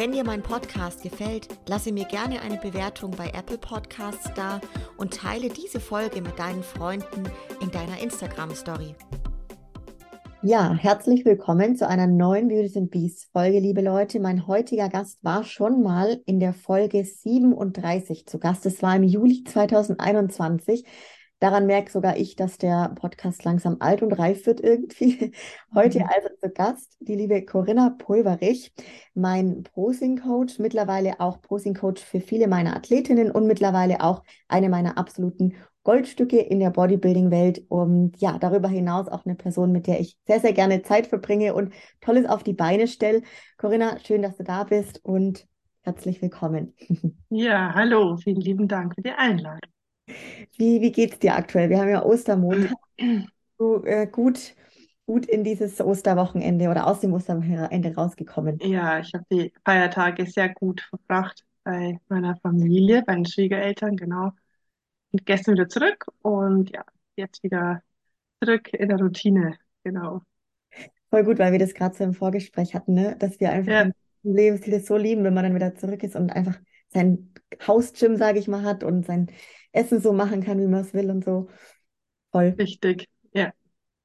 Wenn dir mein Podcast gefällt, lasse mir gerne eine Bewertung bei Apple Podcasts da und teile diese Folge mit deinen Freunden in deiner Instagram Story. Ja, herzlich willkommen zu einer neuen Beauties and Beasts Folge, liebe Leute. Mein heutiger Gast war schon mal in der Folge 37 zu Gast. Es war im Juli 2021. Daran merke sogar ich, dass der Podcast langsam alt und reif wird irgendwie. Heute mhm. also zu Gast die liebe Corinna Pulverich, mein Posing-Coach, mittlerweile auch Posing-Coach für viele meiner Athletinnen und mittlerweile auch eine meiner absoluten Goldstücke in der Bodybuilding-Welt und ja, darüber hinaus auch eine Person, mit der ich sehr, sehr gerne Zeit verbringe und Tolles auf die Beine stelle. Corinna, schön, dass du da bist und herzlich willkommen. Ja, hallo, vielen lieben Dank für die Einladung. Wie, wie geht es dir aktuell? Wir haben ja Ostermontag. Du, äh, gut, gut in dieses Osterwochenende oder aus dem Osterwochenende rausgekommen. Ja, ich habe die Feiertage sehr gut verbracht bei meiner Familie, bei den Schwiegereltern, genau. Und gestern wieder zurück und ja, jetzt wieder zurück in der Routine, genau. Voll gut, weil wir das gerade so im Vorgespräch hatten, ne? dass wir einfach ja. im Lebensstil das so lieben, wenn man dann wieder zurück ist und einfach sein Hausgym, sage ich mal, hat und sein Essen so machen kann, wie man es will und so. Voll. Richtig, ja.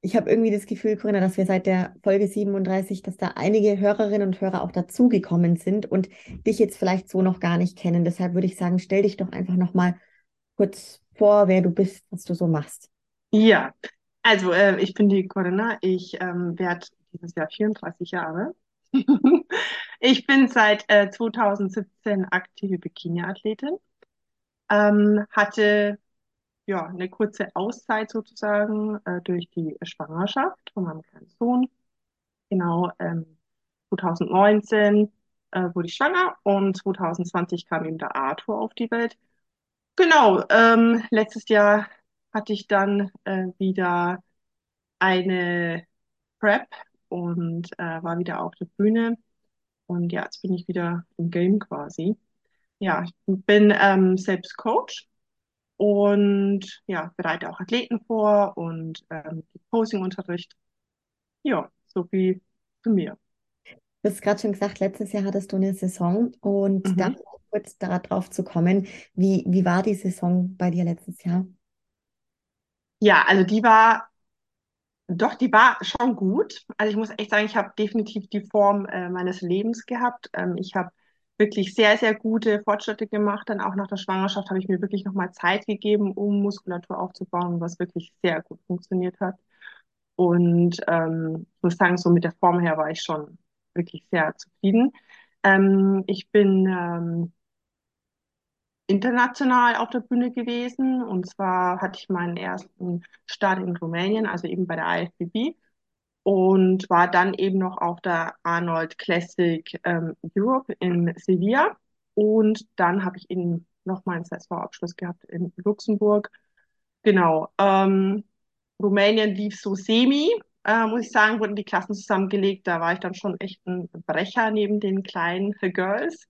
Ich habe irgendwie das Gefühl, Corinna, dass wir seit der Folge 37, dass da einige Hörerinnen und Hörer auch dazugekommen sind und dich jetzt vielleicht so noch gar nicht kennen. Deshalb würde ich sagen, stell dich doch einfach nochmal kurz vor, wer du bist, was du so machst. Ja, also äh, ich bin die Corinna. Ich ähm, werde dieses Jahr 34 Jahre. ich bin seit äh, 2017 aktive Bikini-Athletin ähm, hatte ja eine kurze Auszeit sozusagen äh, durch die Schwangerschaft von meinem kleinen Sohn. Genau, ähm, 2019 äh, wurde ich schwanger und 2020 kam eben der Arthur auf die Welt. Genau, ähm, letztes Jahr hatte ich dann äh, wieder eine Prep und äh, war wieder auf der Bühne. Und ja, jetzt bin ich wieder im Game quasi. Ja, ich bin ähm, selbst Coach und ja, bereite auch Athleten vor und ähm, Posing-Unterricht. Ja, so viel zu mir. Du hast gerade schon gesagt, letztes Jahr hattest du eine Saison und mhm. da kurz darauf zu kommen, wie, wie war die Saison bei dir letztes Jahr? Ja, also die war, doch, die war schon gut. Also ich muss echt sagen, ich habe definitiv die Form äh, meines Lebens gehabt. Ähm, ich habe wirklich sehr, sehr gute Fortschritte gemacht. Dann auch nach der Schwangerschaft habe ich mir wirklich nochmal Zeit gegeben, um Muskulatur aufzubauen, was wirklich sehr gut funktioniert hat. Und ähm, ich muss sagen, so mit der Form her war ich schon wirklich sehr zufrieden. Ähm, ich bin ähm, international auf der Bühne gewesen und zwar hatte ich meinen ersten Start in Rumänien, also eben bei der IFBB und war dann eben noch auf der Arnold Classic ähm, Europe in Sevilla. Und dann habe ich eben noch meinen Saisonabschluss gehabt in Luxemburg. Genau. Ähm, Rumänien lief so semi, äh, muss ich sagen, wurden die Klassen zusammengelegt. Da war ich dann schon echt ein Brecher neben den kleinen Girls.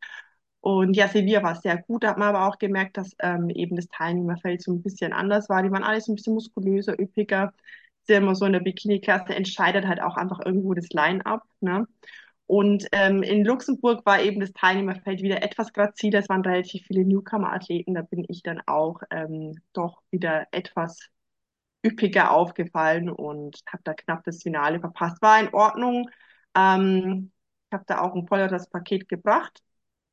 Und ja, Sevilla war sehr gut. Da hat man aber auch gemerkt, dass ähm, eben das Teilnehmerfeld so ein bisschen anders war. Die waren alle so ein bisschen muskulöser, üppiger ja immer so in der Bikini-Klasse, entscheidet halt auch einfach irgendwo das Line-up. Ne? Und ähm, in Luxemburg war eben das Teilnehmerfeld wieder etwas graziler. Es waren relativ viele Newcomer-Athleten. Da bin ich dann auch ähm, doch wieder etwas üppiger aufgefallen und habe da knapp das Finale verpasst. War in Ordnung. Ähm, ich habe da auch ein volleres Paket gebracht,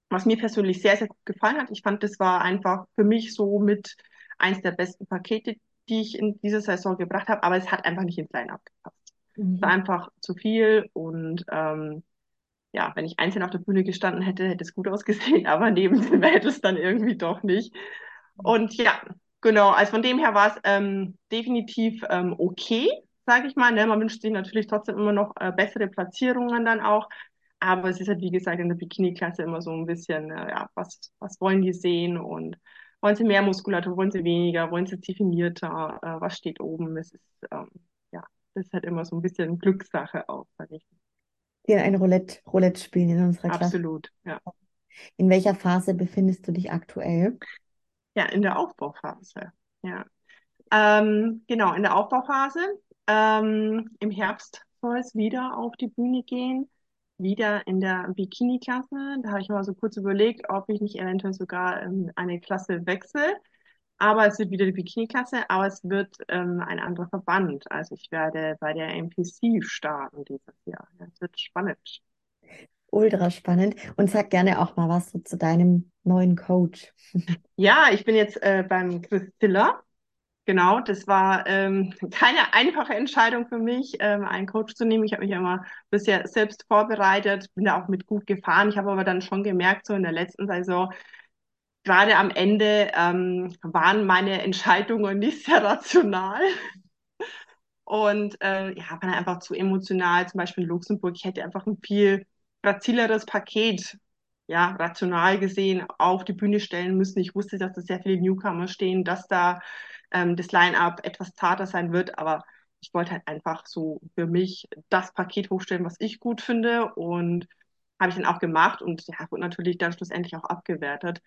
was mir persönlich sehr, sehr gut gefallen hat. Ich fand, das war einfach für mich so mit eins der besten Pakete, die ich in dieser Saison gebracht habe, aber es hat einfach nicht ins Line-Up gepasst. Mhm. Es war einfach zu viel und ähm, ja, wenn ich einzeln auf der Bühne gestanden hätte, hätte es gut ausgesehen, aber neben den Mädels dann irgendwie doch nicht. Und ja, genau, also von dem her war es ähm, definitiv ähm, okay, sage ich mal. Ne? Man wünscht sich natürlich trotzdem immer noch äh, bessere Platzierungen dann auch. Aber es ist halt, wie gesagt, in der Bikini-Klasse immer so ein bisschen, äh, ja, was, was wollen die sehen und wollen sie mehr Muskulatur, wollen sie weniger, wollen sie definierter, äh, was steht oben. Es ist, ähm, ja, das ist halt immer so ein bisschen Glückssache auch, sag ich. Die ein Roulette, Roulette spielen in unserer Klasse. Absolut, ja. In welcher Phase befindest du dich aktuell? Ja, in der Aufbauphase, ja. Ähm, genau, in der Aufbauphase. Ähm, Im Herbst soll es wieder auf die Bühne gehen, wieder in der Bikini-Klasse. Da habe ich mal so kurz überlegt, ob ich nicht eventuell sogar ähm, eine Klasse wechsle. Aber es wird wieder die Bikini-Klasse, aber es wird ähm, ein anderer Verband. Also ich werde bei der MPC starten dieses Jahr. Es wird spannend. Ultra spannend. Und sag gerne auch mal was so zu deinem neuen Coach. Ja, ich bin jetzt äh, beim Chris Ziller. Genau, das war ähm, keine einfache Entscheidung für mich, ähm, einen Coach zu nehmen. Ich habe mich immer bisher selbst vorbereitet, bin da auch mit gut gefahren. Ich habe aber dann schon gemerkt, so in der letzten Saison, gerade am Ende ähm, waren meine Entscheidungen nicht sehr rational. Und äh, ja, war einfach zu emotional. Zum Beispiel in Luxemburg, ich hätte einfach ein viel grazileres Paket, ja, rational gesehen, auf die Bühne stellen müssen. Ich wusste, dass da sehr viele Newcomer stehen, dass da ähm, das Line-up etwas zarter sein wird, aber ich wollte halt einfach so für mich das Paket hochstellen, was ich gut finde und habe ich dann auch gemacht und ja, wurde natürlich dann schlussendlich auch abgewertet.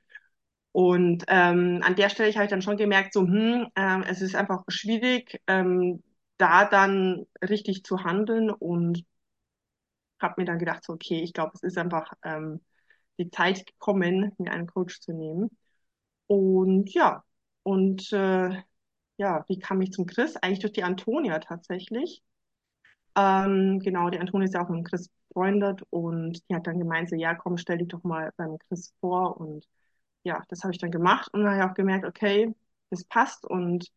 Und ähm, an der Stelle habe ich dann schon gemerkt, so, hm, ähm, es ist einfach schwierig, ähm, da dann richtig zu handeln und habe mir dann gedacht, so, okay, ich glaube, es ist einfach ähm, die Zeit gekommen, mir einen Coach zu nehmen. Und ja, und äh, ja, wie kam ich zum Chris? Eigentlich durch die Antonia tatsächlich. Ähm, genau, die Antonia ist ja auch mit dem Chris befreundet und die hat dann gemeint, so, ja, komm, stell dich doch mal beim Chris vor. Und ja, das habe ich dann gemacht und dann habe ich auch gemerkt, okay, das passt und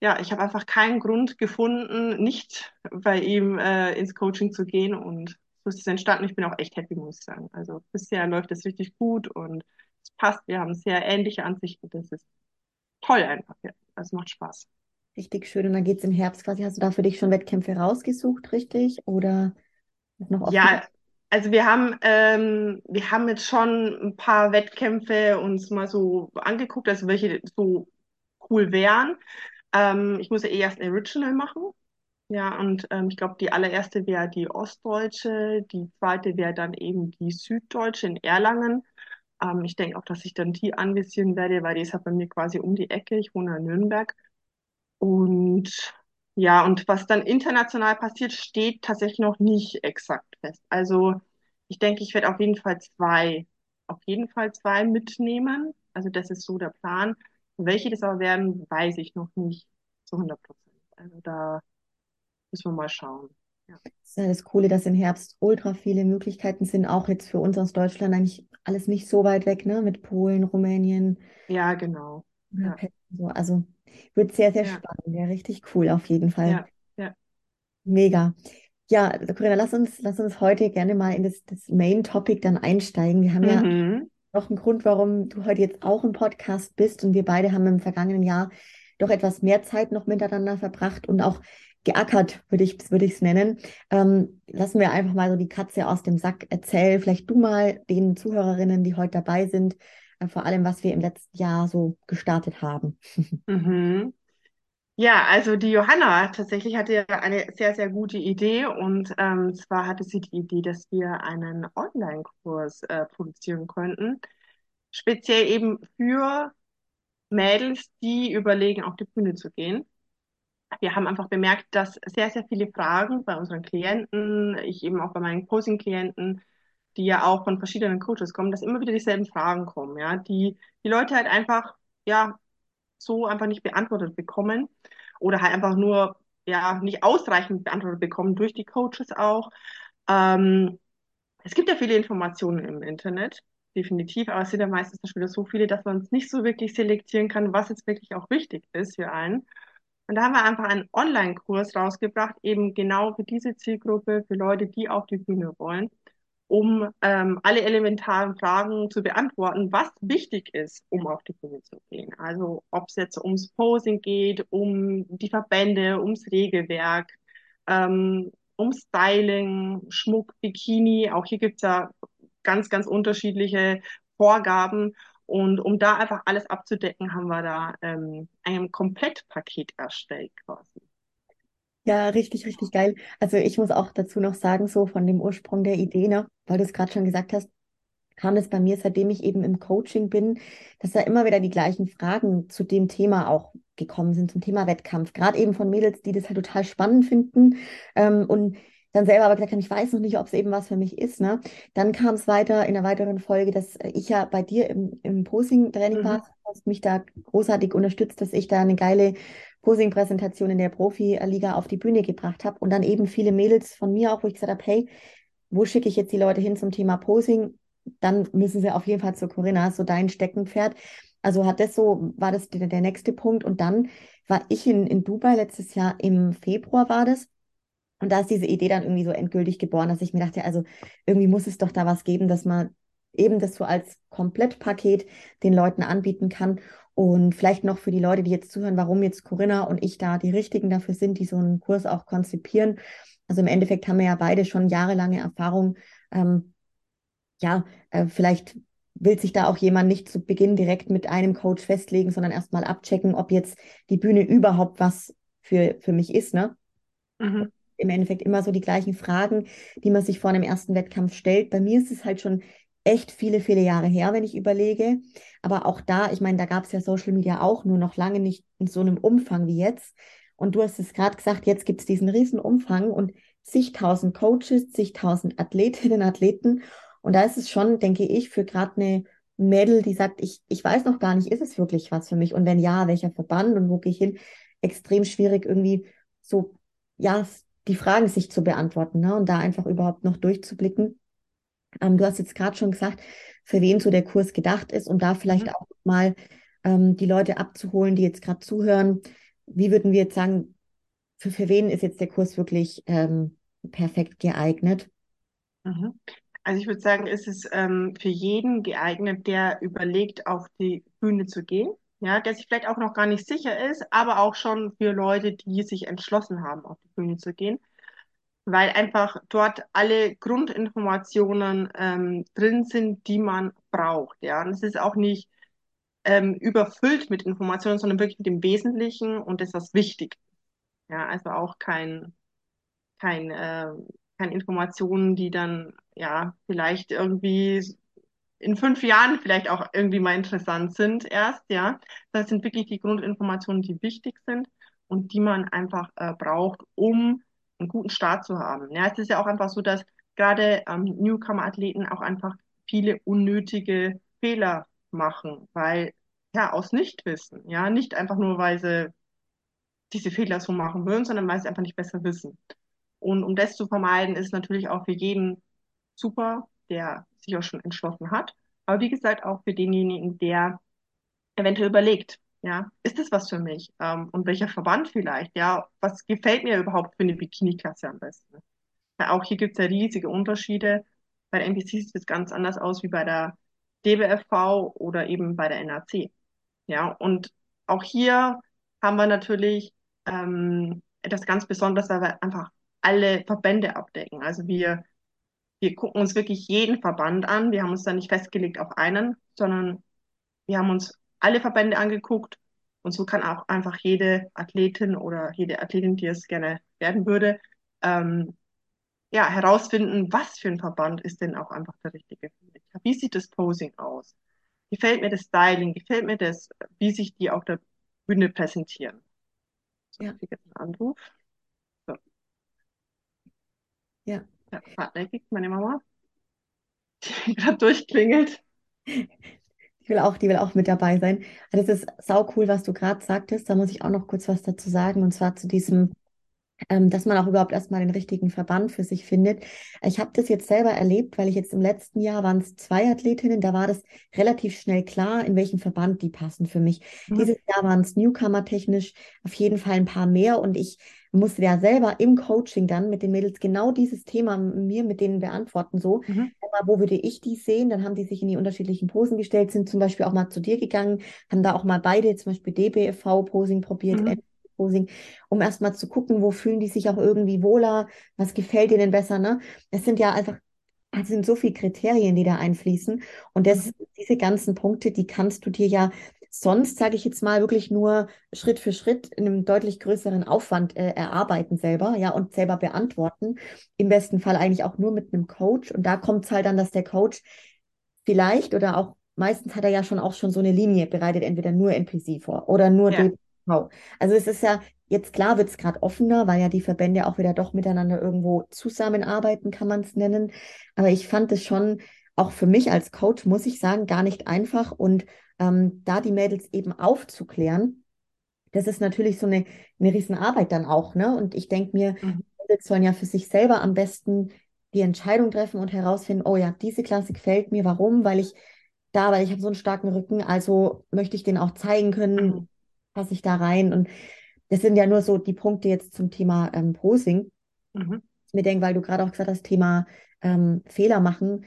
ja, ich habe einfach keinen Grund gefunden, nicht bei ihm äh, ins Coaching zu gehen und so ist es entstanden. Ich bin auch echt happy, muss ich sagen. Also bisher läuft es richtig gut und es passt. Wir haben sehr ähnliche Ansichten. Das ist toll einfach. Ja. Also macht Spaß. Richtig schön. Und dann geht es im Herbst quasi. Hast du da für dich schon Wettkämpfe rausgesucht, richtig? Oder noch offen? Ja, also wir haben, ähm, wir haben jetzt schon ein paar Wettkämpfe uns mal so angeguckt, also welche so cool wären. Ähm, ich muss ja eh erst ein Original machen. Ja, und ähm, ich glaube, die allererste wäre die Ostdeutsche, die zweite wäre dann eben die Süddeutsche in Erlangen. Ähm, ich denke auch, dass ich dann die anvisieren werde, weil die ist halt bei mir quasi um die Ecke. Ich wohne in Nürnberg. Und ja, und was dann international passiert, steht tatsächlich noch nicht exakt fest. Also ich denke, ich werde auf jeden Fall zwei, auf jeden Fall zwei mitnehmen. Also das ist so der Plan. Welche das aber werden, weiß ich noch nicht zu 100 Prozent. Also da müssen wir mal schauen. Ja. Das ist ja das Coole, dass im Herbst ultra viele Möglichkeiten sind, auch jetzt für uns aus Deutschland eigentlich alles nicht so weit weg, ne? Mit Polen, Rumänien. Ja, genau. Ja. So, also wird sehr, sehr Ja. spannend. Ja, richtig cool auf jeden Fall. Ja, ja. Mega. Ja, Corinna, lass uns, lass uns heute gerne mal in das, das Main Topic dann einsteigen. Wir haben ja Mhm. noch einen Grund, warum du heute jetzt auch im Podcast bist und wir beide haben im vergangenen Jahr doch etwas mehr Zeit noch miteinander verbracht und auch geackert, würde ich, es nennen. Ähm, lassen wir einfach mal so die Katze aus dem Sack. Erzähl vielleicht du mal den Zuhörerinnen, die heute dabei sind, äh, vor allem, was wir im letzten Jahr so gestartet haben. Mhm. Ja, also die Johanna tatsächlich hatte ja eine sehr, sehr gute Idee und ähm, zwar hatte sie die Idee, dass wir einen Online-Kurs äh, produzieren könnten, speziell eben für Mädels, die überlegen, auf die Bühne zu gehen. Wir haben einfach bemerkt, dass sehr, sehr viele Fragen bei unseren Klienten, ich eben auch bei meinen Coaching-Klienten, die ja auch von verschiedenen Coaches kommen, dass immer wieder dieselben Fragen kommen, ja, die die Leute halt einfach, ja, so einfach nicht beantwortet bekommen oder halt einfach nur ja nicht ausreichend beantwortet bekommen durch die Coaches auch. Ähm, es gibt ja viele Informationen im Internet, definitiv, aber es sind ja meistens schon wieder so viele, dass man es nicht so wirklich selektieren kann, was jetzt wirklich auch wichtig ist für einen. Und da haben wir einfach einen Online-Kurs rausgebracht, eben genau für diese Zielgruppe, für Leute, die auf die Bühne wollen um ähm, alle elementaren Fragen zu beantworten, was wichtig ist, um auf die Bühne zu gehen. Also ob es jetzt ums Posing geht, um die Verbände, ums Regelwerk, ähm, um Styling, Schmuck, Bikini. Auch hier gibt es ja ganz, ganz unterschiedliche Vorgaben. Und um da einfach alles abzudecken, haben wir da ähm, ein Komplettpaket erstellt quasi. Ja, richtig, richtig geil. Also ich muss auch dazu noch sagen, so von dem Ursprung der Idee, ne, weil du es gerade schon gesagt hast, kam es bei mir, seitdem ich eben im Coaching bin, dass da immer wieder die gleichen Fragen zu dem Thema auch gekommen sind, zum Thema Wettkampf. Gerade eben von Mädels, die das halt total spannend finden ähm, und dann selber aber gesagt haben, ich weiß noch nicht, ob es eben was für mich ist. Ne? Dann kam es weiter in einer weiteren Folge, dass ich ja bei dir im, im Posing-Training mhm. war, hast mich da großartig unterstützt, dass ich da eine geile Posing-Präsentation in der Profi-Liga auf die Bühne gebracht habe und dann eben viele Mädels von mir auch, wo ich gesagt habe, hey, wo schicke ich jetzt die Leute hin zum Thema Posing? Dann müssen sie auf jeden Fall zu Corinna, so dein Steckenpferd. Also hat das so, war das der, der nächste Punkt. Und dann war ich in, in Dubai letztes Jahr im Februar war das. Und da ist diese Idee dann irgendwie so endgültig geboren, dass ich mir dachte, also irgendwie muss es doch da was geben, dass man eben das so als Komplettpaket den Leuten anbieten kann. Und vielleicht noch für die Leute, die jetzt zuhören, warum jetzt Corinna und ich da die Richtigen dafür sind, die so einen Kurs auch konzipieren. Also im Endeffekt haben wir ja beide schon jahrelange Erfahrung. Ähm, ja, äh, vielleicht will sich da auch jemand nicht zu Beginn direkt mit einem Coach festlegen, sondern erstmal abchecken, ob jetzt die Bühne überhaupt was für, für mich ist. Ne? Mhm. Im Endeffekt immer so die gleichen Fragen, die man sich vor einem ersten Wettkampf stellt. Bei mir ist es halt schon echt viele, viele Jahre her, wenn ich überlege. Aber auch da, ich meine, da gab es ja Social Media auch, nur noch lange nicht in so einem Umfang wie jetzt. Und du hast es gerade gesagt, jetzt gibt es diesen riesen Umfang und zigtausend Coaches, zigtausend Athletinnen, Athleten. Und da ist es schon, denke ich, für gerade eine Mädel, die sagt, ich, ich weiß noch gar nicht, ist es wirklich was für mich? Und wenn ja, welcher Verband und wo gehe ich hin? Extrem schwierig, irgendwie so, ja, die Fragen sich zu beantworten ne? und da einfach überhaupt noch durchzublicken. Ähm, du hast jetzt gerade schon gesagt, für wen so der Kurs gedacht ist und da vielleicht mhm. auch mal ähm, die Leute abzuholen, die jetzt gerade zuhören. Wie würden wir jetzt sagen, für, für wen ist jetzt der Kurs wirklich ähm, perfekt geeignet? Mhm. Also ich würde sagen, ist es ähm, für jeden geeignet, der überlegt, auf die Bühne zu gehen. Ja, der sich vielleicht auch noch gar nicht sicher ist, aber auch schon für Leute, die sich entschlossen haben, auf die Bühne zu gehen weil einfach dort alle Grundinformationen ähm, drin sind, die man braucht. Ja, und es ist auch nicht ähm, überfüllt mit Informationen, sondern wirklich mit dem Wesentlichen und das, was wichtig. Ja, also auch kein, kein, äh, keine Informationen, die dann ja vielleicht irgendwie in fünf Jahren vielleicht auch irgendwie mal interessant sind erst, ja. Das sind wirklich die Grundinformationen, die wichtig sind und die man einfach äh, braucht, um einen guten Start zu haben. Ja, es ist ja auch einfach so, dass gerade ähm, Newcomer-Athleten auch einfach viele unnötige Fehler machen, weil ja aus Nichtwissen, ja, nicht einfach nur, weil sie diese Fehler so machen würden, sondern weil sie einfach nicht besser wissen. Und um das zu vermeiden, ist natürlich auch für jeden super, der sich auch schon entschlossen hat. Aber wie gesagt, auch für denjenigen, der eventuell überlegt, ja, ist das was für mich? Ähm, und welcher Verband vielleicht? Ja, was gefällt mir überhaupt für eine Bikini-Klasse am besten? Weil auch hier gibt es ja riesige Unterschiede. Bei der NPC sieht es ganz anders aus wie bei der DBFV oder eben bei der NAC. Ja, und auch hier haben wir natürlich ähm, etwas ganz Besonderes, weil wir einfach alle Verbände abdecken. Also wir, wir gucken uns wirklich jeden Verband an. Wir haben uns da nicht festgelegt auf einen, sondern wir haben uns alle Verbände angeguckt und so kann auch einfach jede Athletin oder jede Athletin, die es gerne werden würde, ähm, ja, herausfinden, was für ein Verband ist denn auch einfach der richtige für mich. Wie sieht das Posing aus? Gefällt mir das Styling? Gefällt mir das, wie sich die auf der Bühne präsentieren? So, ja. ich jetzt einen Anruf. So. Ja. Hartnäckig, meine Mama, die gerade durchklingelt. Die will auch, die will auch mit dabei sein. Also das ist sau cool, was du gerade sagtest. Da muss ich auch noch kurz was dazu sagen. Und zwar zu diesem, ähm, dass man auch überhaupt erstmal den richtigen Verband für sich findet. Ich habe das jetzt selber erlebt, weil ich jetzt im letzten Jahr waren es zwei Athletinnen, da war das relativ schnell klar, in welchem Verband die passen für mich. Mhm. Dieses Jahr waren es Newcomer technisch auf jeden Fall ein paar mehr und ich musste ja selber im Coaching dann mit den Mädels genau dieses Thema mir mit denen beantworten. So, mhm. wo würde ich die sehen? Dann haben die sich in die unterschiedlichen Posen gestellt, sind zum Beispiel auch mal zu dir gegangen, haben da auch mal beide, zum Beispiel DBFV-Posing probiert, mhm. Posing, um erstmal zu gucken, wo fühlen die sich auch irgendwie wohler, was gefällt denen besser. Ne? Es sind ja einfach es sind so viele Kriterien, die da einfließen. Und das, mhm. diese ganzen Punkte, die kannst du dir ja sonst, sage ich jetzt mal, wirklich nur Schritt für Schritt in einem deutlich größeren Aufwand äh, erarbeiten selber, ja, und selber beantworten. Im besten Fall eigentlich auch nur mit einem Coach. Und da kommt es halt dann, dass der Coach vielleicht oder auch meistens hat er ja schon auch schon so eine Linie, bereitet entweder nur NPC vor oder nur ja. DBV. Also es ist ja, jetzt klar wird es gerade offener, weil ja die Verbände auch wieder doch miteinander irgendwo zusammenarbeiten, kann man es nennen. Aber ich fand es schon, auch für mich als Coach, muss ich sagen, gar nicht einfach. Und ähm, da die Mädels eben aufzuklären, das ist natürlich so eine, eine Riesenarbeit dann auch. Ne? Und ich denke mir, mhm. Mädels sollen ja für sich selber am besten die Entscheidung treffen und herausfinden, oh ja, diese Klasse gefällt mir. Warum? Weil ich da, weil ich habe so einen starken Rücken, also möchte ich den auch zeigen können, mhm. passe ich da rein. Und das sind ja nur so die Punkte jetzt zum Thema ähm, Posing. Mhm. Ich mir denke, weil du gerade auch gesagt hast, Thema ähm, Fehler machen.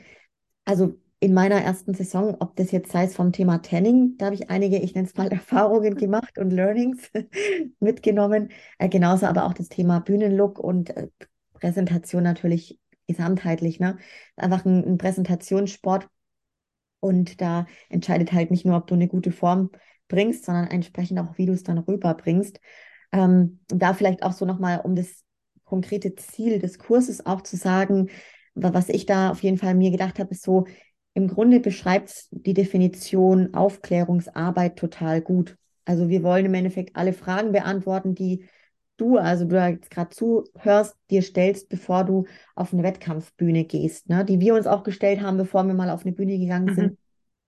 Also in meiner ersten Saison, ob das jetzt sei es vom Thema Tanning, da habe ich einige, ich nenne es mal Erfahrungen gemacht und Learnings mitgenommen. Äh, genauso aber auch das Thema Bühnenlook und äh, Präsentation natürlich gesamtheitlich. Ne? Einfach ein, ein Präsentationssport. Und da entscheidet halt nicht nur, ob du eine gute Form bringst, sondern entsprechend auch, wie du es dann rüberbringst. Ähm, da vielleicht auch so nochmal, um das konkrete Ziel des Kurses auch zu sagen, was ich da auf jeden Fall mir gedacht habe, ist so, im Grunde beschreibt die Definition Aufklärungsarbeit total gut. Also wir wollen im Endeffekt alle Fragen beantworten, die du, also du jetzt gerade zuhörst, dir stellst, bevor du auf eine Wettkampfbühne gehst, ne? die wir uns auch gestellt haben, bevor wir mal auf eine Bühne gegangen mhm. sind.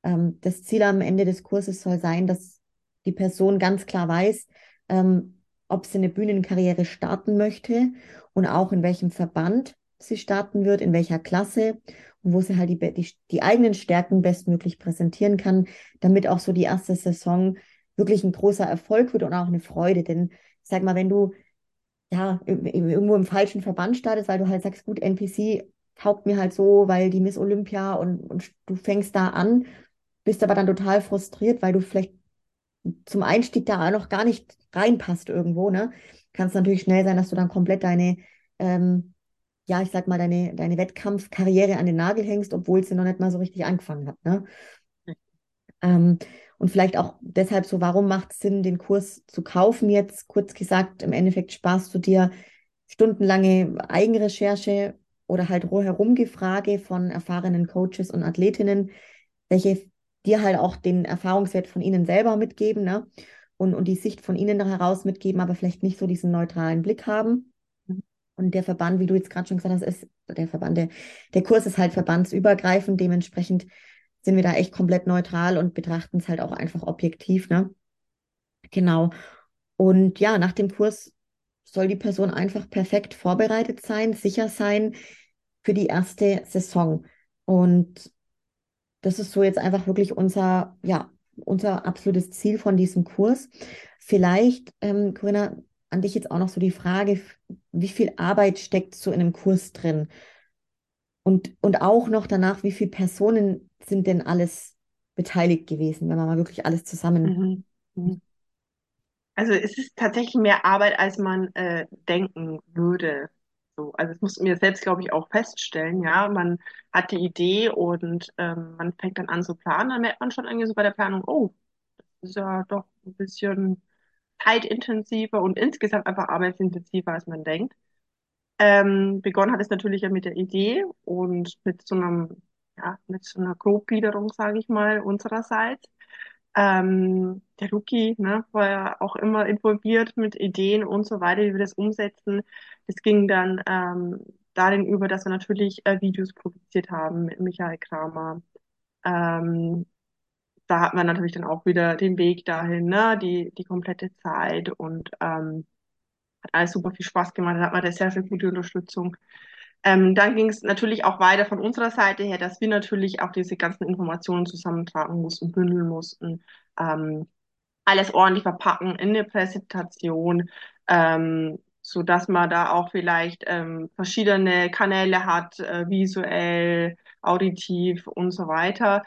Ähm, das Ziel am Ende des Kurses soll sein, dass die Person ganz klar weiß, ähm, ob sie eine Bühnenkarriere starten möchte und auch in welchem Verband sie starten wird, in welcher Klasse und wo sie halt die, die, die eigenen Stärken bestmöglich präsentieren kann, damit auch so die erste Saison wirklich ein großer Erfolg wird und auch eine Freude. Denn ich sag mal, wenn du ja irgendwo im falschen Verband startest, weil du halt sagst, gut, NPC taugt mir halt so, weil die Miss Olympia und, und du fängst da an, bist aber dann total frustriert, weil du vielleicht zum Einstieg da noch gar nicht reinpasst irgendwo, ne? Kann es natürlich schnell sein, dass du dann komplett deine ähm, ja, ich sag mal, deine, deine Wettkampfkarriere an den Nagel hängst, obwohl sie noch nicht mal so richtig angefangen hat. Ne? Ähm, und vielleicht auch deshalb so, warum macht es Sinn, den Kurs zu kaufen jetzt? Kurz gesagt, im Endeffekt sparst du dir stundenlange Eigenrecherche oder halt Herumgefrage von erfahrenen Coaches und Athletinnen, welche dir halt auch den Erfahrungswert von ihnen selber mitgeben ne? und, und die Sicht von ihnen heraus mitgeben, aber vielleicht nicht so diesen neutralen Blick haben. Und der Verband, wie du jetzt gerade schon gesagt hast, ist der Verband, der, der Kurs ist halt verbandsübergreifend. Dementsprechend sind wir da echt komplett neutral und betrachten es halt auch einfach objektiv. Ne? Genau. Und ja, nach dem Kurs soll die Person einfach perfekt vorbereitet sein, sicher sein für die erste Saison. Und das ist so jetzt einfach wirklich unser, ja, unser absolutes Ziel von diesem Kurs. Vielleicht, ähm, Corinna, an dich jetzt auch noch so die Frage, wie viel Arbeit steckt so in einem Kurs drin? Und, und auch noch danach, wie viele Personen sind denn alles beteiligt gewesen, wenn man mal wirklich alles zusammen. Mhm. mhm. Also es ist tatsächlich mehr Arbeit, als man äh, denken würde. So, also das muss mir selbst, glaube ich, auch feststellen. Ja, man hat die Idee und ähm, man fängt dann an zu planen, dann merkt man schon irgendwie so bei der Planung, oh, das ist ja doch ein bisschen zeitintensiver und insgesamt einfach arbeitsintensiver, als man denkt. Ähm, begonnen hat es natürlich ja mit der Idee und mit so einem, ja, mit so einer Grobgliederung, sage ich mal, unsererseits. Ähm, der Luki ne, war ja auch immer involviert mit Ideen und so weiter, wie wir das umsetzen. Das ging dann ähm, darin über, dass wir natürlich äh, Videos produziert haben mit Michael Kramer. Ähm, da hat man natürlich dann auch wieder den Weg dahin, ne, die, die komplette Zeit und ähm, hat alles super viel Spaß gemacht, da hat man da sehr, sehr gute Unterstützung. Ähm, dann ging es natürlich auch weiter von unserer Seite her, dass wir natürlich auch diese ganzen Informationen zusammentragen mussten, bündeln mussten, ähm, alles ordentlich verpacken in eine Präsentation, ähm, so dass man da auch vielleicht ähm, verschiedene Kanäle hat, äh, visuell, auditiv und so weiter.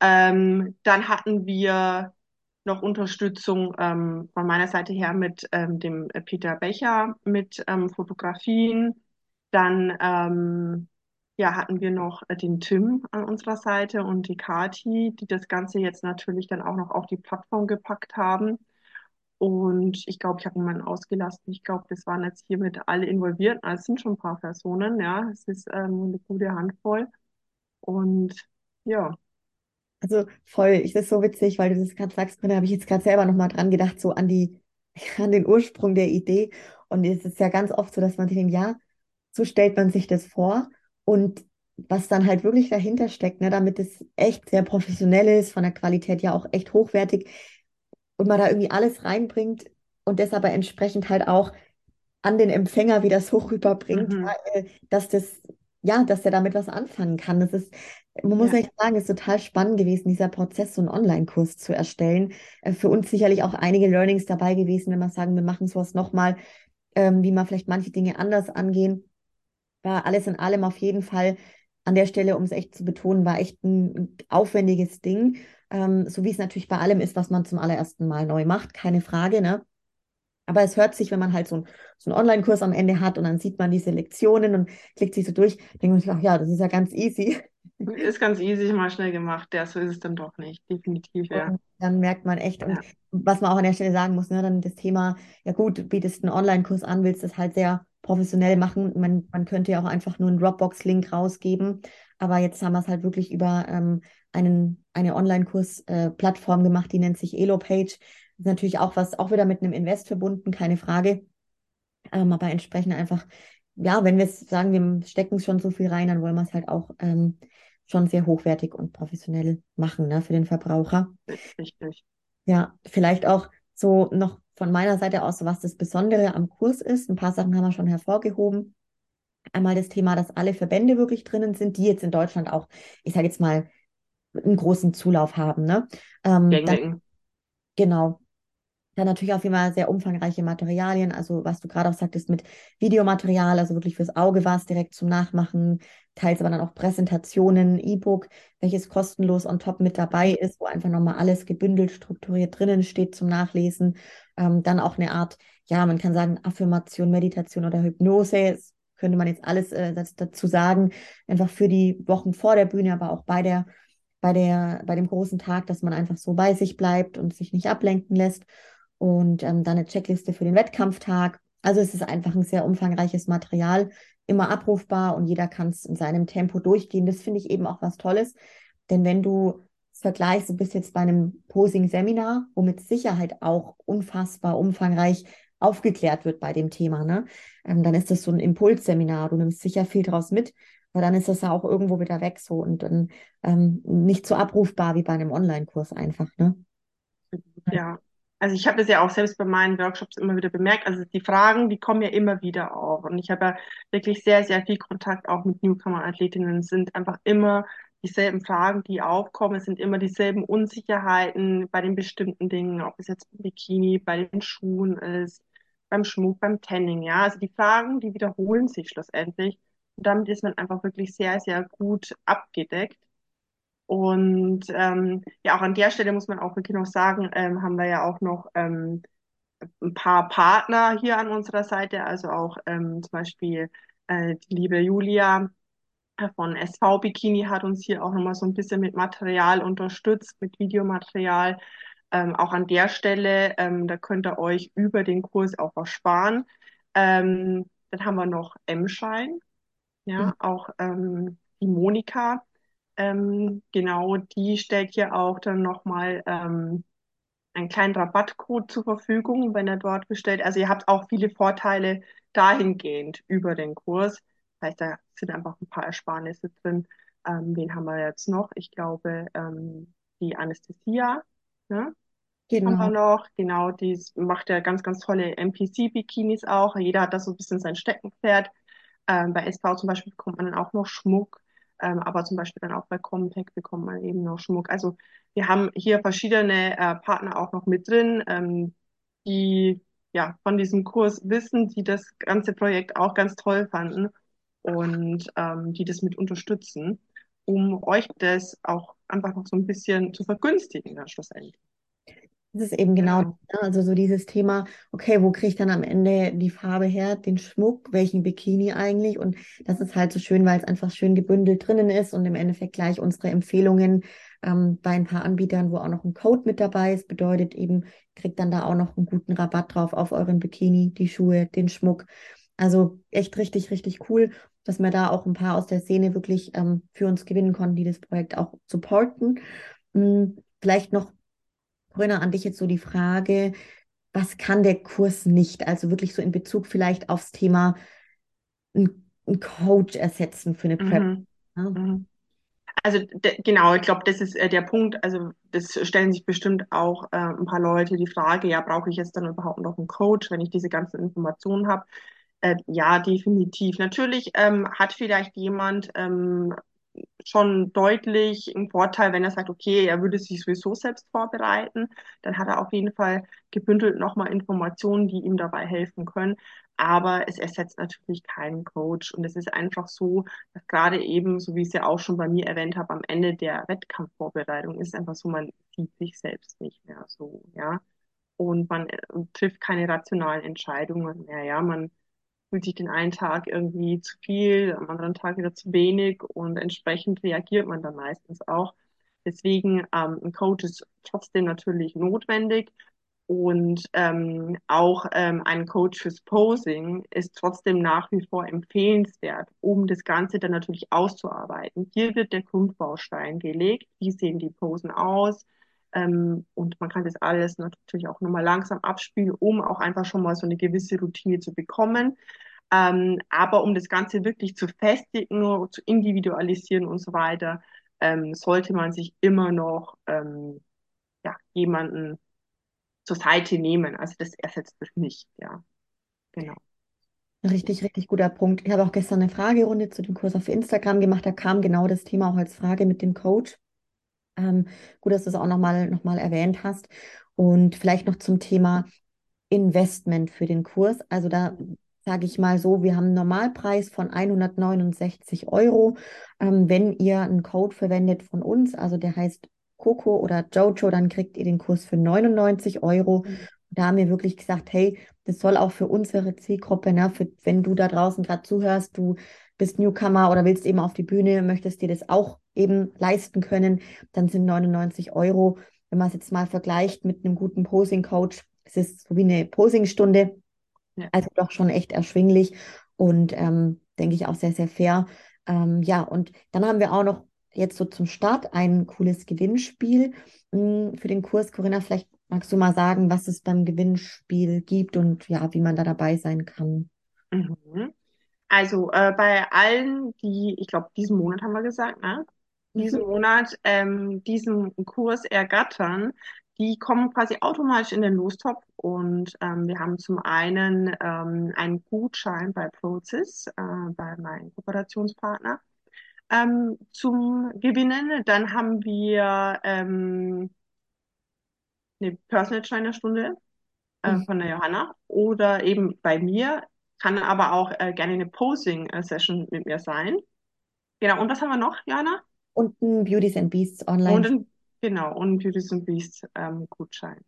Ähm, dann hatten wir noch Unterstützung ähm, von meiner Seite her mit ähm, dem Peter Becher mit ähm, Fotografien. Dann ähm, ja, hatten wir noch äh, den Tim an unserer Seite und die Kati, die das Ganze jetzt natürlich dann auch noch auf die Plattform gepackt haben. Und ich glaube, ich habe niemanden ausgelassen. Ich glaube, das waren jetzt hiermit alle involviert. Also es sind schon ein paar Personen, ja. Es ist ähm, eine gute Handvoll. Und ja, Also voll, ich das ist so witzig, weil du das gerade sagst, da habe ich jetzt gerade selber nochmal dran gedacht, so an die, an den Ursprung der Idee. Und es ist ja ganz oft so, dass man sich denkt, ja, so stellt man sich das vor. Und was dann halt wirklich dahinter steckt, ne, damit es echt sehr professionell ist, von der Qualität ja auch echt hochwertig und man da irgendwie alles reinbringt und das aber entsprechend halt auch an den Empfänger wieder so rüberbringt, mhm. äh, dass das, ja, dass der damit was anfangen kann. Das ist, man muss Ja, echt sagen, es ist total spannend gewesen, dieser Prozess, so einen Online-Kurs zu erstellen. Äh, Für uns sicherlich auch einige Learnings dabei gewesen, wenn wir sagen, wir machen sowas nochmal, ähm, wie man vielleicht manche Dinge anders angehen. War alles in allem auf jeden Fall an der Stelle, um es echt zu betonen, war echt ein aufwendiges Ding. Ähm, so wie es natürlich bei allem ist, was man zum allerersten Mal neu macht, keine Frage, ne? Aber es hört sich, wenn man halt so, ein, so einen Online-Kurs am Ende hat und dann sieht man diese Lektionen und klickt sich so durch, denkt man sich, ach ja, das ist ja ganz easy. ist ganz easy, mal schnell gemacht. Ja, so ist es dann doch nicht. Definitiv, ja. Und dann merkt man echt, und Ja, was man auch an der Stelle sagen muss, ne, dann das Thema, ja gut, bietest einen Online-Kurs an, willst das halt sehr professionell machen. Man, man könnte ja auch einfach nur einen Dropbox-Link rausgeben, aber jetzt haben wir es halt wirklich über ähm, einen, eine Online-Kurs-Plattform gemacht, die nennt sich Elopage. Das ist natürlich auch was, auch wieder mit einem Invest verbunden, keine Frage. Ähm, aber entsprechend einfach, ja, wenn wir sagen, wir stecken schon so viel rein, dann wollen wir es halt auch ähm, schon sehr hochwertig und professionell machen, ne, für den Verbraucher. richtig. Ja, vielleicht auch so noch von meiner Seite aus, so was das Besondere am Kurs ist. Ein paar Sachen haben wir schon hervorgehoben. Einmal das Thema, dass alle Verbände wirklich drinnen sind, die jetzt in Deutschland auch, ich sage jetzt mal, einen großen Zulauf haben. Ne? Ähm, dann, genau, dann natürlich auch immer sehr umfangreiche Materialien, also was du gerade auch sagtest mit Videomaterial, also wirklich fürs Auge war es direkt zum Nachmachen, teils aber dann auch Präsentationen, E-Book, welches kostenlos on top mit dabei ist, wo einfach nochmal alles gebündelt, strukturiert drinnen steht zum Nachlesen. Ähm, dann auch eine Art, ja, man kann sagen Affirmation, Meditation oder Hypnose, das könnte man jetzt alles äh, dazu sagen, einfach für die Wochen vor der Bühne, aber auch bei der, bei der, bei dem großen Tag, dass man einfach so bei sich bleibt und sich nicht ablenken lässt und ähm, dann eine Checkliste für den Wettkampftag. Also es ist einfach ein sehr umfangreiches Material, immer abrufbar und jeder kann es in seinem Tempo durchgehen. Das finde ich eben auch was Tolles, denn wenn du vergleichst, du bist jetzt bei einem Posing-Seminar, wo mit Sicherheit auch unfassbar umfangreich aufgeklärt wird bei dem Thema, ne? Ähm, dann ist das so ein Impulsseminar, du nimmst sicher viel draus mit, aber dann ist das ja auch irgendwo wieder weg so und dann ähm, nicht so abrufbar wie bei einem Online-Kurs einfach, ne? Ja, also ich habe das ja auch selbst bei meinen Workshops immer wieder bemerkt. Also die Fragen, die kommen ja immer wieder auf. Und ich habe ja wirklich sehr, sehr viel Kontakt auch mit Newcomer-Athletinnen. Es sind einfach immer dieselben Fragen, die aufkommen. Es sind immer dieselben Unsicherheiten bei den bestimmten Dingen, ob es jetzt Bikini, bei den Schuhen ist, beim Schmuck, beim Tanning. Ja, also die Fragen, die wiederholen sich schlussendlich. Und damit ist man einfach wirklich sehr, sehr gut abgedeckt. Und ähm, ja, auch an der Stelle muss man auch wirklich noch sagen, ähm, haben wir ja auch noch ähm, ein paar Partner hier an unserer Seite, also auch ähm, zum Beispiel äh, die liebe Julia von SV Bikini hat uns hier auch nochmal so ein bisschen mit Material unterstützt, mit Videomaterial. Ähm, auch an der Stelle, ähm, da könnt ihr euch über den Kurs auch was sparen. Ähm, dann haben wir noch M-Schein, Mhm. ja, auch ähm, die Monika. Ähm, genau, die stellt hier auch dann nochmal ähm, einen kleinen Rabattcode zur Verfügung, wenn er dort bestellt. Also ihr habt auch viele Vorteile dahingehend über den Kurs. Das heißt, da sind einfach ein paar Ersparnisse drin. Ähm, wen haben wir jetzt noch? Ich glaube, ähm, die Anästhesia, ne? Haben wir Genau. noch, genau, die macht ja ganz, ganz tolle NPC-Bikinis auch. Jeder hat da so ein bisschen sein Steckenpferd. Ähm, bei SV zum Beispiel bekommt man dann auch noch Schmuck, ähm, aber zum Beispiel dann auch bei Comtech bekommt man eben noch Schmuck. Also wir haben hier verschiedene äh, Partner auch noch mit drin, ähm, die ja von diesem Kurs wissen, die das ganze Projekt auch ganz toll fanden und ähm, die das mit unterstützen, um euch das auch einfach noch so ein bisschen zu vergünstigen, dann schlussendlich. Das ist eben genau, Genau. ne? also so dieses Thema, okay, wo kriege ich dann am Ende die Farbe her, den Schmuck, welchen Bikini eigentlich? Und das ist halt so schön, weil es einfach schön gebündelt drinnen ist und im Endeffekt gleich unsere Empfehlungen ähm, bei ein paar Anbietern, wo auch noch ein Code mit dabei ist, bedeutet eben, kriegt dann da auch noch einen guten Rabatt drauf auf euren Bikini, die Schuhe, den Schmuck. Also echt richtig, richtig cool, dass wir da auch ein paar aus der Szene wirklich ähm, für uns gewinnen konnten, die das Projekt auch supporten. Hm, vielleicht noch Corinna, an dich jetzt so die Frage, was kann der Kurs nicht? Also wirklich so in Bezug vielleicht aufs Thema ein, ein Coach ersetzen für eine Prep. Mhm. Ne? Mhm. Also genau, ich glaube, das ist äh, der Punkt. Also das stellen sich bestimmt auch äh, ein paar Leute die Frage, ja, brauche ich jetzt dann überhaupt noch einen Coach, wenn ich diese ganzen Informationen habe? Äh, ja, definitiv. Natürlich ähm, hat vielleicht jemand ähm, schon deutlich einen Vorteil, wenn er sagt, okay, er würde sich sowieso selbst vorbereiten, dann hat er auf jeden Fall gebündelt nochmal Informationen, die ihm dabei helfen können. Aber es ersetzt natürlich keinen Coach. Und es ist einfach so, dass gerade eben, so wie ich es ja auch schon bei mir erwähnt habe, am Ende der Wettkampfvorbereitung ist es einfach so, man sieht sich selbst nicht mehr so, ja. Und man äh, trifft keine rationalen Entscheidungen mehr, ja. Man fühlt sich den einen Tag irgendwie zu viel, am anderen Tag wieder zu wenig und entsprechend reagiert man dann meistens auch. Deswegen ähm, ein Coach ist trotzdem natürlich notwendig und ähm, auch ähm, ein Coach fürs Posing ist trotzdem nach wie vor empfehlenswert, um das Ganze dann natürlich auszuarbeiten. Hier wird der Grundbaustein gelegt. Wie sehen die Posen aus? Ähm, und man kann das alles natürlich auch nochmal langsam abspielen, um auch einfach schon mal so eine gewisse Routine zu bekommen. Ähm, aber um das Ganze wirklich zu festigen, zu individualisieren und so weiter, ähm, sollte man sich immer noch ähm, ja, jemanden zur Seite nehmen. Also das ersetzt es nicht, ja. Genau. Richtig, richtig guter Punkt. Ich habe auch gestern eine Fragerunde zu dem Kurs auf Instagram gemacht. Da kam genau das Thema auch als Frage mit dem Coach. Ähm, gut, dass du es auch nochmal noch mal erwähnt hast. Und vielleicht noch zum Thema Investment für den Kurs. Also da sage ich mal so, wir haben einen Normalpreis von 169 Euro. Ähm, wenn ihr einen Code verwendet von uns, also der heißt Coco oder Jojo, dann kriegt ihr den Kurs für 99 Euro. Da haben wir wirklich gesagt, hey, das soll auch für unsere Zielgruppe, ne, für, wenn du da draußen gerade zuhörst, du bist Newcomer oder willst eben auf die Bühne, möchtest dir das auch eben leisten können, dann sind 99 Euro, wenn man es jetzt mal vergleicht mit einem guten Posing-Coach, es ist so wie eine Posingstunde, Ja. also doch schon echt erschwinglich und ähm, denke ich auch sehr, sehr fair. Ähm, ja, und dann haben wir auch noch jetzt so zum Start ein cooles Gewinnspiel mh, für den Kurs. Corinna, vielleicht magst du mal sagen, was es beim Gewinnspiel gibt und ja, wie man da dabei sein kann. Mhm. Also äh, bei allen, die, ich glaube, diesen Monat haben wir gesagt, ne? Diesen. Monat ähm, diesen Kurs ergattern, die kommen quasi automatisch in den Lostopf und ähm, wir haben zum einen ähm, einen Gutschein bei Prozis, äh, bei meinem Kooperationspartner, ähm, zum Gewinnen. Dann haben wir ähm, eine Personal Trainer Stunde äh, Mhm. von der Johanna oder eben bei mir, kann aber auch äh, gerne eine Posing-Session mit mir sein. Genau, und was haben wir noch, Johanna? Und ein Beauties and Beasts Und online. ein, genau, und ein Beauties and Beasts ähm, Gutschein.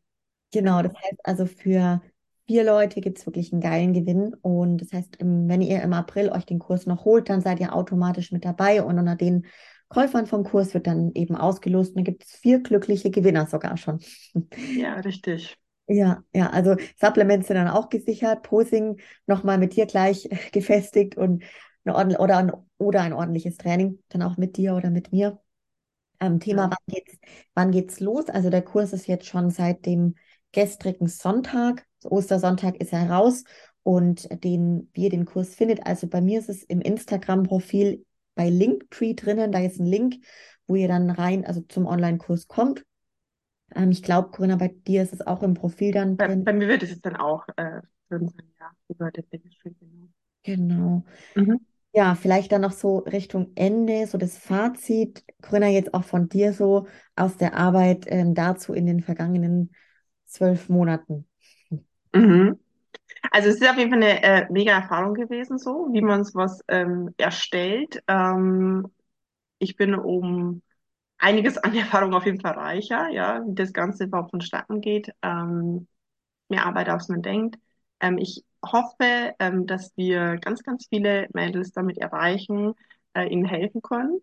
Genau, das heißt also für vier Leute gibt es wirklich einen geilen Gewinn. Und das heißt, wenn ihr im April euch den Kurs noch holt, dann seid ihr automatisch mit dabei. Und unter den Käufern vom Kurs wird dann eben ausgelost. Und dann gibt es vier glückliche Gewinner sogar schon. Ja, richtig. Ja, ja, also Supplements sind dann auch gesichert, Posing nochmal mit dir gleich gefestigt und eine oder, ein, oder ein ordentliches Training, dann auch mit dir oder mit mir. Ähm, Thema, Ja. wann geht's, wann geht's los? Also der Kurs ist jetzt schon seit dem gestrigen Sonntag, Ostersonntag ist er raus und den, wie ihr den Kurs findet, also bei mir ist es im Instagram-Profil bei Linktree drinnen, da ist ein Link, wo ihr dann rein, also zum Online-Kurs kommt. Ähm, ich glaube, Corinna, bei dir ist es auch im Profil dann Bei, drin. bei mir wird es dann auch äh, drin sein, ja, über den Linktree, genau. Genau. Mhm. Ja, vielleicht dann noch so Richtung Ende, so das Fazit, Corinna, jetzt auch von dir so aus der Arbeit ähm, dazu in den vergangenen zwölf Monaten. Mhm. Also es ist auf jeden Fall eine äh, mega Erfahrung gewesen, so wie man sowas ähm, erstellt. Ähm, ich bin um einiges an Erfahrung auf jeden Fall reicher, ja, wie das Ganze überhaupt vonstatten geht. Ähm, mehr Arbeit, als man denkt. Ähm, ich hoffe, ähm, dass wir ganz, ganz viele Mädels damit erreichen, äh, ihnen helfen können.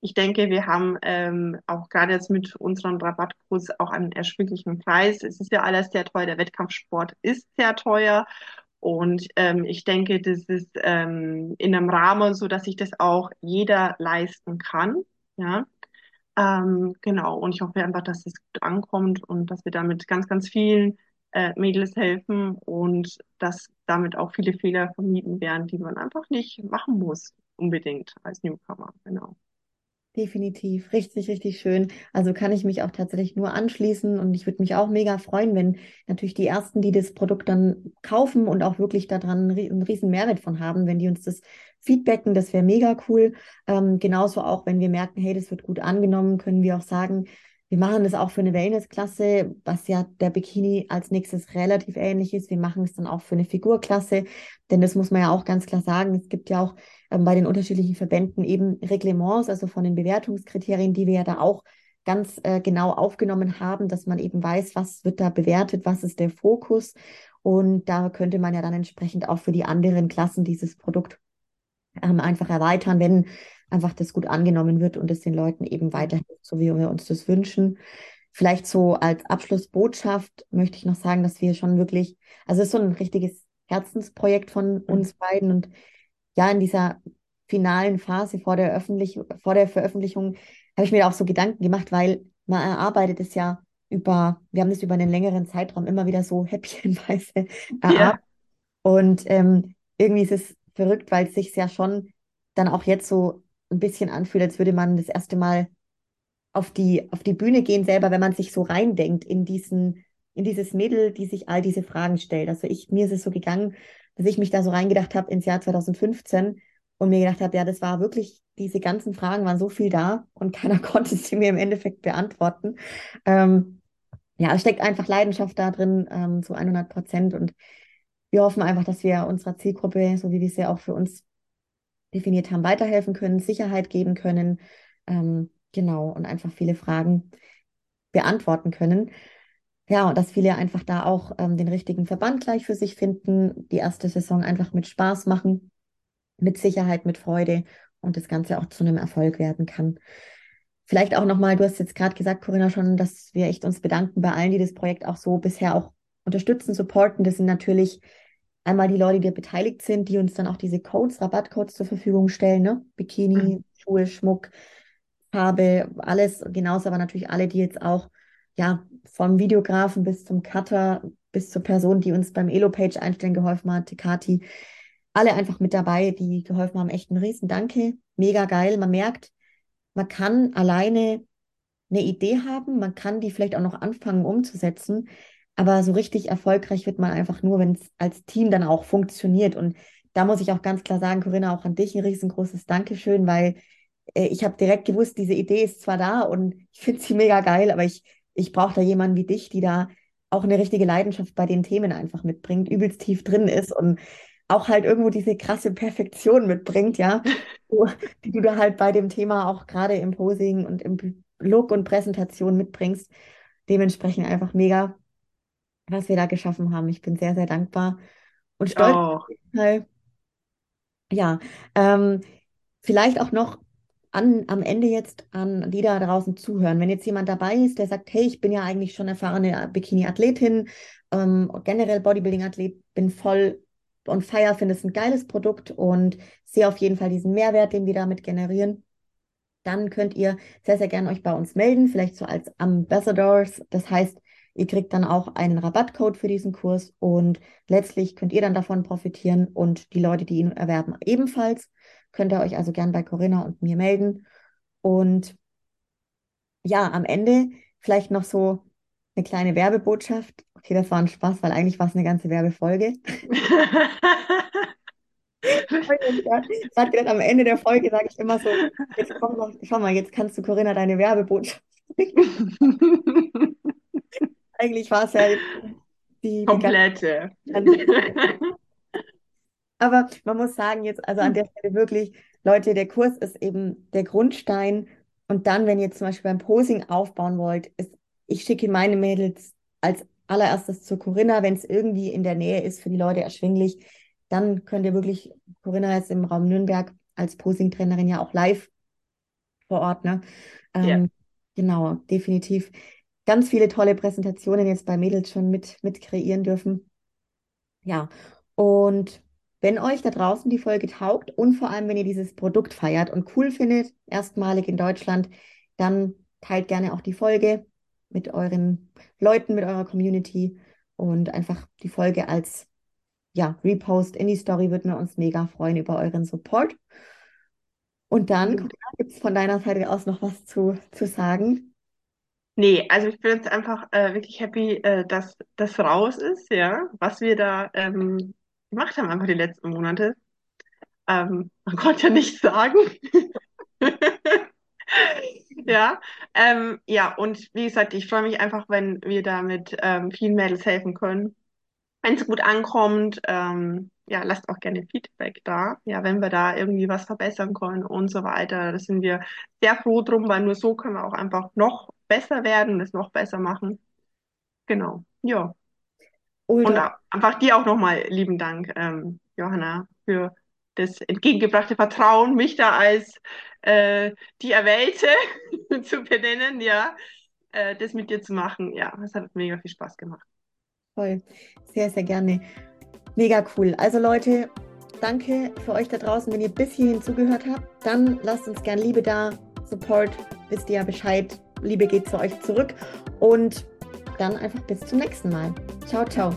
Ich denke, wir haben ähm, auch gerade jetzt mit unserem Rabattkurs auch einen erschwinglichen Preis. Es ist ja alles sehr teuer. Der Wettkampfsport ist sehr teuer. Und ähm, ich denke, das ist ähm, in einem Rahmen so, dass sich das auch jeder leisten kann. Ja, ähm, genau. Und ich hoffe einfach, dass es gut ankommt und dass wir damit ganz, ganz vielen äh, Mädels helfen und dass damit auch viele Fehler vermieden werden, die man einfach nicht machen muss, unbedingt als Newcomer. Genau. Definitiv, richtig, richtig schön. Also kann ich mich auch tatsächlich nur anschließen und ich würde mich auch mega freuen, wenn natürlich die Ersten, die das Produkt dann kaufen und auch wirklich daran einen riesen Mehrwert von haben, wenn die uns das feedbacken, das wäre mega cool. Ähm, genauso auch, wenn wir merken, hey, das wird gut angenommen, können wir auch sagen, wir machen das auch für eine Wellnessklasse, was ja der Bikini als nächstes relativ ähnlich ist. Wir machen es dann auch für eine Figurklasse, denn das muss man ja auch ganz klar sagen. Es gibt ja auch ähm, bei den unterschiedlichen Verbänden eben Reglements, also von den Bewertungskriterien, die wir ja da auch ganz äh, genau aufgenommen haben, dass man eben weiß, was wird da bewertet, was ist der Fokus. Und da könnte man ja dann entsprechend auch für die anderen Klassen dieses Produkt ähm, einfach erweitern, wenn einfach das gut angenommen wird und es den Leuten eben weiterhilft, so wie wir uns das wünschen. Vielleicht so als Abschlussbotschaft möchte ich noch sagen, dass wir schon wirklich, also es ist so ein richtiges Herzensprojekt von mhm. uns beiden und ja, in dieser finalen Phase vor der, Öffentlich vor der Veröffentlichung habe ich mir auch so Gedanken gemacht, weil man erarbeitet es ja über, wir haben das über einen längeren Zeitraum immer wieder so häppchenweise erarbeitet. Ja. Und ähm, irgendwie ist es verrückt, weil es sich ja schon dann auch jetzt so ein bisschen anfühlt, als würde man das erste Mal auf die, auf die Bühne gehen selber, wenn man sich so reindenkt in diesen, in dieses Mädel, die sich all diese Fragen stellt. Also ich, mir ist es so gegangen, dass ich mich da so reingedacht habe ins Jahr 2015 und mir gedacht habe, ja, das war wirklich, diese ganzen Fragen waren so viel da und keiner konnte sie mir im Endeffekt beantworten. Ähm, ja, es steckt einfach Leidenschaft da drin, ähm, zu 100 Prozent und wir hoffen einfach, dass wir unserer Zielgruppe, so wie wir ja auch für uns definiert haben, weiterhelfen können, Sicherheit geben können, ähm, genau, und einfach viele Fragen beantworten können. Ja, und dass viele einfach da auch ähm, den richtigen Verband gleich für sich finden, die erste Saison einfach mit Spaß machen, mit Sicherheit, mit Freude und das Ganze auch zu einem Erfolg werden kann. Vielleicht auch nochmal, du hast jetzt gerade gesagt, Corinna, schon, dass wir echt uns bedanken bei allen, die das Projekt auch so bisher auch unterstützen, supporten. Das sind natürlich einmal die Leute, die beteiligt sind, die uns dann auch diese Codes, Rabattcodes zur Verfügung stellen, ne? Bikini, mhm. Schuhe, Schmuck, Farbe, alles. Genauso aber natürlich alle, die jetzt auch, ja, vom Videografen bis zum Cutter, bis zur Person, die uns beim Elo-Page einstellen geholfen hat, Kati, alle einfach mit dabei, die geholfen haben. Echt ein riesen Danke. Mega geil. Man merkt, man kann alleine eine Idee haben, man kann die vielleicht auch noch anfangen umzusetzen, aber so richtig erfolgreich wird man einfach nur, wenn es als Team dann auch funktioniert. Und da muss ich auch ganz klar sagen, Corinna, auch an dich ein riesengroßes Dankeschön, weil äh, ich habe direkt gewusst, diese Idee ist zwar da und ich finde sie mega geil, aber ich, ich brauche da jemanden wie dich, die da auch eine richtige Leidenschaft bei den Themen einfach mitbringt, übelst tief drin ist und auch halt irgendwo diese krasse Perfektion mitbringt, ja, die du da halt bei dem Thema auch gerade im Posing und im Look und Präsentation mitbringst. Dementsprechend einfach mega was wir da geschaffen haben. Ich bin sehr, sehr dankbar und stolz. Auch. Ja, ähm, vielleicht auch noch an, am Ende jetzt an die da draußen zuhören. Wenn jetzt jemand dabei ist, der sagt, hey, ich bin ja eigentlich schon erfahrene Bikini-Athletin, ähm, generell Bodybuilding-Athlet, bin voll on fire, finde es ein geiles Produkt und sehe auf jeden Fall diesen Mehrwert, den wir damit generieren. Dann könnt ihr sehr, sehr gerne euch bei uns melden, vielleicht so als Ambassadors. Das heißt, Ihr kriegt dann auch einen Rabattcode für diesen Kurs und letztlich könnt ihr dann davon profitieren und die Leute, die ihn erwerben, ebenfalls. Könnt ihr euch also gern bei Corinna und mir melden. Und ja, am Ende vielleicht noch so eine kleine Werbebotschaft. Okay, das war ein Spaß, weil eigentlich war es eine ganze Werbefolge. gedacht, am Ende der Folge sage ich immer so, jetzt komm noch, schau mal, jetzt kannst du Corinna deine Werbebotschaft Eigentlich war es ja die, komplette. Aber man muss sagen, jetzt, also an der Stelle wirklich, Leute, der Kurs ist eben der Grundstein Und dann, wenn ihr zum Beispiel beim Posing aufbauen wollt, ist, ich schicke meine Mädels als allererstes zu Corinna, wenn es irgendwie in der Nähe ist, für die Leute erschwinglich. Dann könnt ihr wirklich, Corinna ist im Raum Nürnberg als Posing-Trainerin ja auch live vor Ort. Ne? Ähm, yeah. Genau, definitiv. Ganz viele tolle Präsentationen jetzt bei Mädels schon mit, mit kreieren dürfen. Ja, und wenn euch da draußen die Folge taugt und vor allem, wenn ihr dieses Produkt feiert und cool findet, erstmalig in Deutschland, dann teilt gerne auch die Folge mit euren Leuten, mit eurer Community und einfach die Folge als ja, Repost in die Story würden wir uns mega freuen über euren Support. Und dann, mhm. gibt es von deiner Seite aus noch was zu, zu sagen? Nee, also ich bin jetzt einfach äh, wirklich happy, äh, dass das raus ist, ja, was wir da ähm, gemacht haben, einfach die letzten Monate. Ähm, man konnte ja nichts sagen. Ja, ähm, ja, und wie gesagt, ich freue mich einfach, wenn wir damit ähm, vielen Mädels helfen können. Wenn es gut ankommt, ähm, ja, lasst auch gerne Feedback da. Ja, wenn wir da irgendwie was verbessern können und so weiter. Da sind wir sehr froh drum, weil nur so können wir auch einfach noch besser werden, das noch besser machen. Genau, ja. Ultra. Und einfach dir auch nochmal lieben Dank, ähm, Johanna, für das entgegengebrachte Vertrauen, mich da als äh, die Erwählte zu benennen, ja, äh, das mit dir zu machen. Ja, das hat mega viel Spaß gemacht. Voll, sehr, sehr gerne. Mega cool. Also Leute, danke für euch da draußen, wenn ihr bis hierhin zugehört habt. Dann lasst uns gern Liebe da, Support, wisst ihr ja Bescheid. Liebe geht zu euch zurück und dann einfach bis zum nächsten Mal. Ciao, ciao.